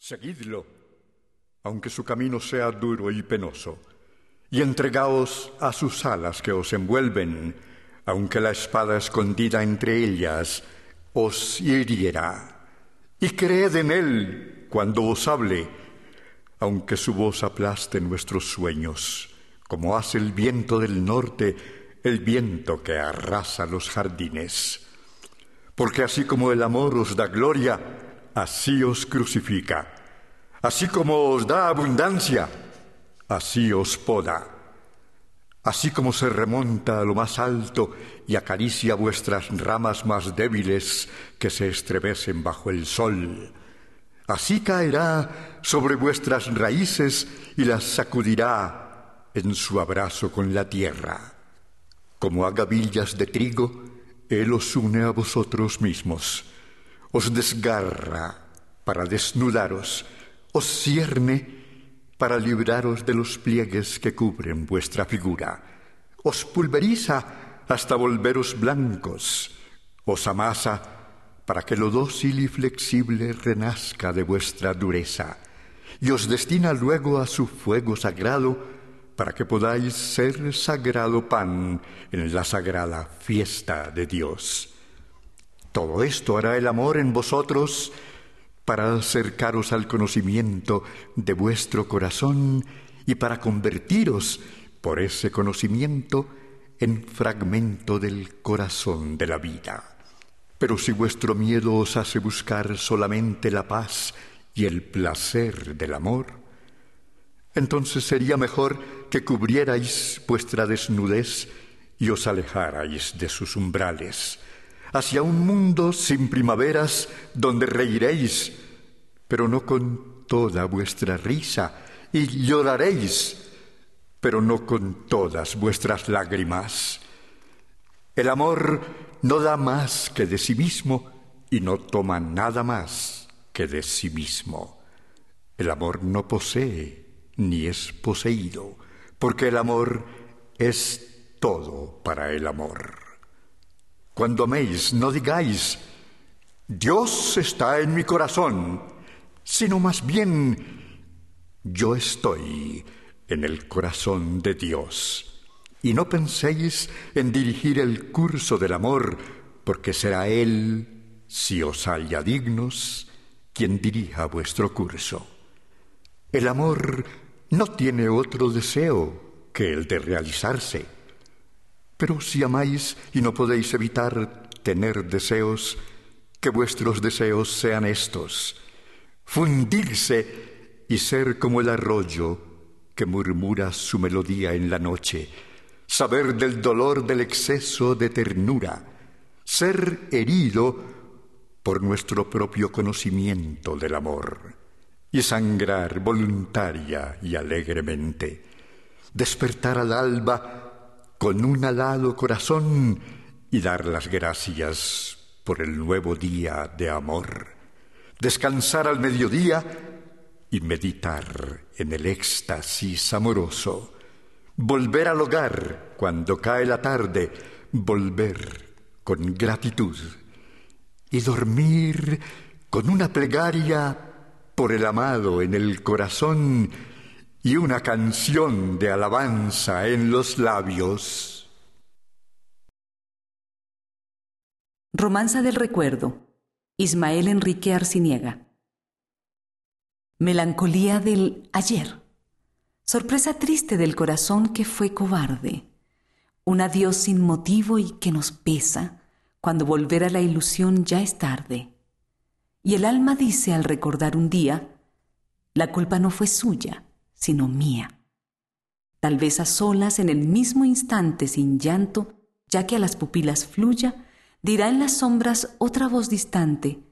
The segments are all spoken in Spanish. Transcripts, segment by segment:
Seguidlo, aunque su camino sea duro y penoso, y entregaos a sus alas que os envuelven, aunque la espada escondida entre ellas os hiriera. Y creed en él cuando os hable, aunque su voz aplaste nuestros sueños, como hace el viento del norte, el viento que arrasa los jardines. Porque así como el amor os da gloria, así os crucifica. Así como os da abundancia, así os poda. Así como se remonta a lo más alto y acaricia vuestras ramas más débiles que se estremecen bajo el sol, así caerá sobre vuestras raíces y las sacudirá en su abrazo con la tierra. Como a gavillas de trigo, Él os une a vosotros mismos, os desgarra para desnudaros, os cierne para libraros de los pliegues que cubren vuestra figura, os pulveriza hasta volveros blancos, os amasa para que lo dócil y flexible renazca de vuestra dureza, y os destina luego a su fuego sagrado para que podáis ser sagrado pan en la sagrada fiesta de Dios. Todo esto hará el amor en vosotros, para acercaros al conocimiento de vuestro corazón y para convertiros por ese conocimiento en fragmento del corazón de la vida. Pero si vuestro miedo os hace buscar solamente la paz y el placer del amor, entonces sería mejor que cubrierais vuestra desnudez y os alejarais de sus umbrales, hacia un mundo sin primaveras donde reiréis, pero no con toda vuestra risa, y lloraréis, pero no con todas vuestras lágrimas. El amor no da más que de sí mismo y no toma nada más que de sí mismo. El amor no posee ni es poseído, porque el amor es todo para el amor. Cuando améis, no digáis, Dios está en mi corazón, sino más bien, yo estoy en el corazón de Dios. Y no penséis en dirigir el curso del amor, porque será Él, si os haya dignos, quien dirija vuestro curso. El amor no tiene otro deseo que el de realizarse pero si amáis y no podéis evitar tener deseos, que vuestros deseos sean estos, fundirse y ser como el arroyo que murmura su melodía en la noche, saber del dolor del exceso de ternura, ser herido por nuestro propio conocimiento del amor, y sangrar voluntaria y alegremente, despertar al alba con un alado corazón y dar las gracias por el nuevo día de amor, descansar al mediodía y meditar en el éxtasis amoroso, volver al hogar cuando cae la tarde, volver con gratitud y dormir con una plegaria por el amado en el corazón y una canción de alabanza en los labios. Romanza del Recuerdo. Ismael Enrique Arciniega. Melancolía del ayer. Sorpresa triste del corazón que fue cobarde. Un adiós sin motivo y que nos pesa cuando volver a la ilusión ya es tarde. Y el alma dice al recordar un día, la culpa no fue suya sino mía. Tal vez a solas en el mismo instante sin llanto, ya que a las pupilas fluya, dirá en las sombras otra voz distante,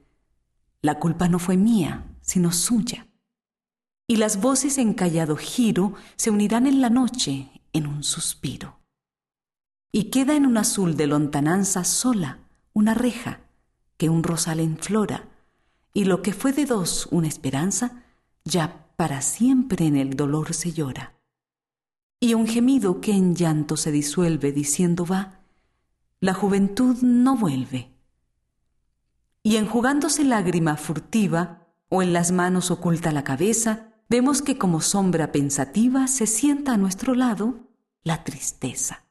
la culpa no fue mía, sino suya. Y las voces en callado giro se unirán en la noche en un suspiro. Y queda en un azul de lontananza sola una reja que un rosal enflora, y lo que fue de dos una esperanza, ya para siempre en el dolor se llora. Y un gemido que en llanto se disuelve diciendo va, la juventud no vuelve. Y enjugándose lágrima furtiva, o en las manos oculta la cabeza, vemos que como sombra pensativa se sienta a nuestro lado la tristeza.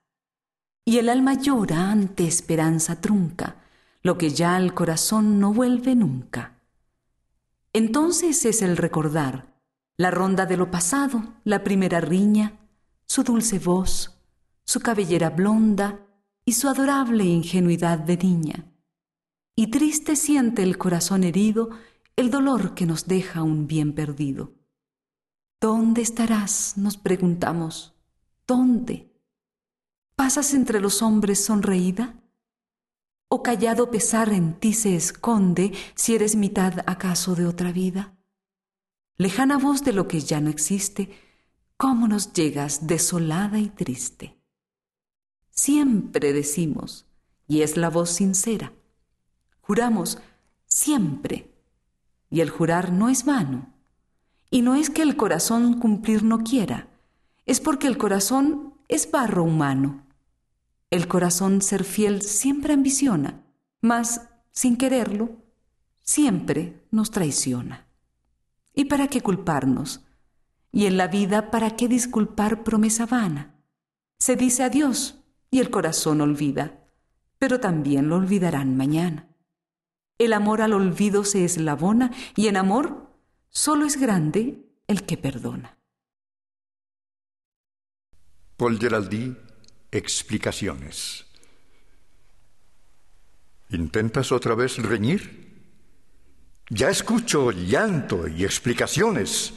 Y el alma llora ante esperanza trunca, lo que ya al corazón no vuelve nunca. Entonces es el recordar, la ronda de lo pasado, la primera riña, su dulce voz, su cabellera blonda y su adorable ingenuidad de niña. Y triste siente el corazón herido el dolor que nos deja un bien perdido. ¿Dónde estarás? nos preguntamos. ¿Dónde? ¿Pasas entre los hombres sonreída? ¿O callado pesar en ti se esconde si eres mitad acaso de otra vida? Lejana voz de lo que ya no existe, ¿cómo nos llegas desolada y triste? Siempre decimos, y es la voz sincera, juramos siempre, y el jurar no es vano, y no es que el corazón cumplir no quiera, es porque el corazón es barro humano. El corazón ser fiel siempre ambiciona, mas, sin quererlo, siempre nos traiciona. ¿Y para qué culparnos? Y en la vida, ¿para qué disculpar promesa vana? Se dice adiós y el corazón olvida, pero también lo olvidarán mañana. El amor al olvido se eslabona y en amor solo es grande el que perdona. Paul Geraldi, explicaciones. ¿Intentas otra vez reñir? Ya escucho llanto y explicaciones.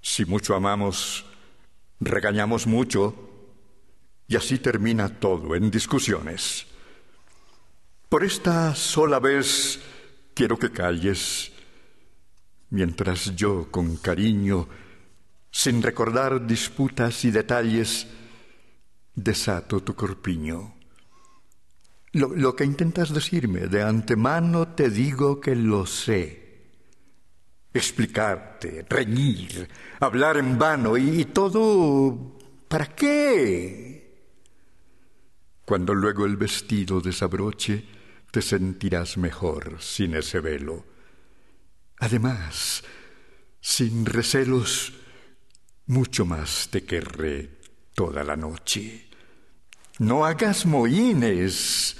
Si mucho amamos, regañamos mucho y así termina todo en discusiones. Por esta sola vez quiero que calles, mientras yo con cariño sin recordar disputas y detalles, desato tu corpiño. Lo, que intentas decirme de antemano te digo que lo sé. Explicarte, reñir, hablar en vano y, todo... ¿Para qué? Cuando luego el vestido desabroche, te sentirás mejor sin ese velo. Además, sin recelos, mucho más te querré toda la noche. No hagas moines.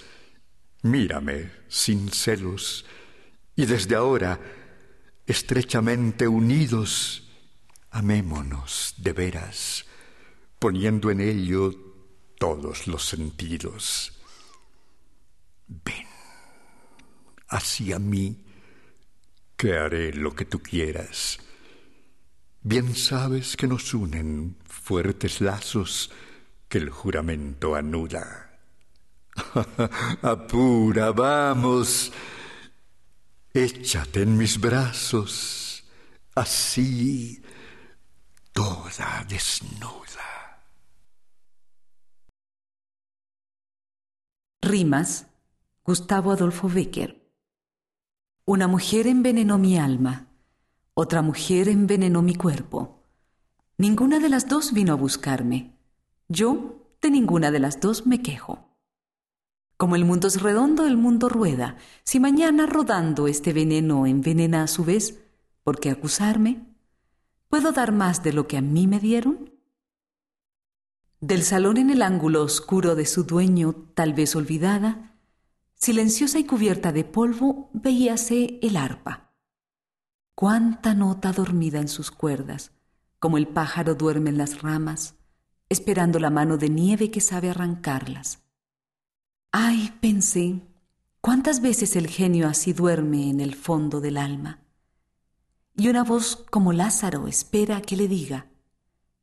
Mírame sin celos y desde ahora, estrechamente unidos, amémonos de veras, poniendo en ello todos los sentidos. Ven hacia mí, que haré lo que tú quieras Bien sabes que nos unen fuertes lazos que el juramento anuda. Apura, vamos, échate en mis brazos, así, toda desnuda. Rimas, Gustavo Adolfo Becker. Una mujer envenenó mi alma otra mujer envenenó mi cuerpo. Ninguna de las dos vino a buscarme. Yo de ninguna de las dos me quejo. Como el mundo es redondo, el mundo rueda. Si mañana rodando este veneno envenena a su vez, ¿por qué acusarme? ¿Puedo dar más de lo que a mí me dieron? Del salón en el ángulo oscuro de su dueño, tal vez olvidada, silenciosa y cubierta de polvo, veíase el arpa cuánta nota dormida en sus cuerdas, como el pájaro duerme en las ramas, esperando la mano de nieve que sabe arrancarlas. Ay, pensé, cuántas veces el genio así duerme en el fondo del alma. Y una voz como Lázaro espera que le diga,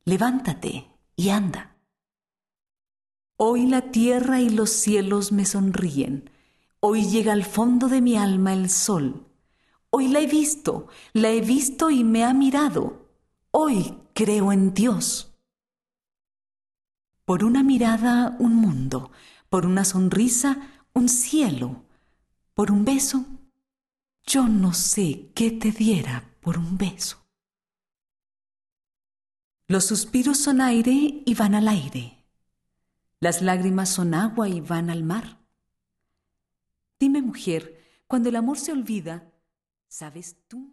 levántate y anda. Hoy la tierra y los cielos me sonríen, hoy llega al fondo de mi alma el sol, Hoy la he visto, la he visto y me ha mirado. Hoy creo en Dios. Por una mirada un mundo, por una sonrisa un cielo, por un beso, yo no sé qué te diera por un beso. Los suspiros son aire y van al aire. Las lágrimas son agua y van al mar. Dime, mujer, cuando el amor se olvida, ¿Sabes tú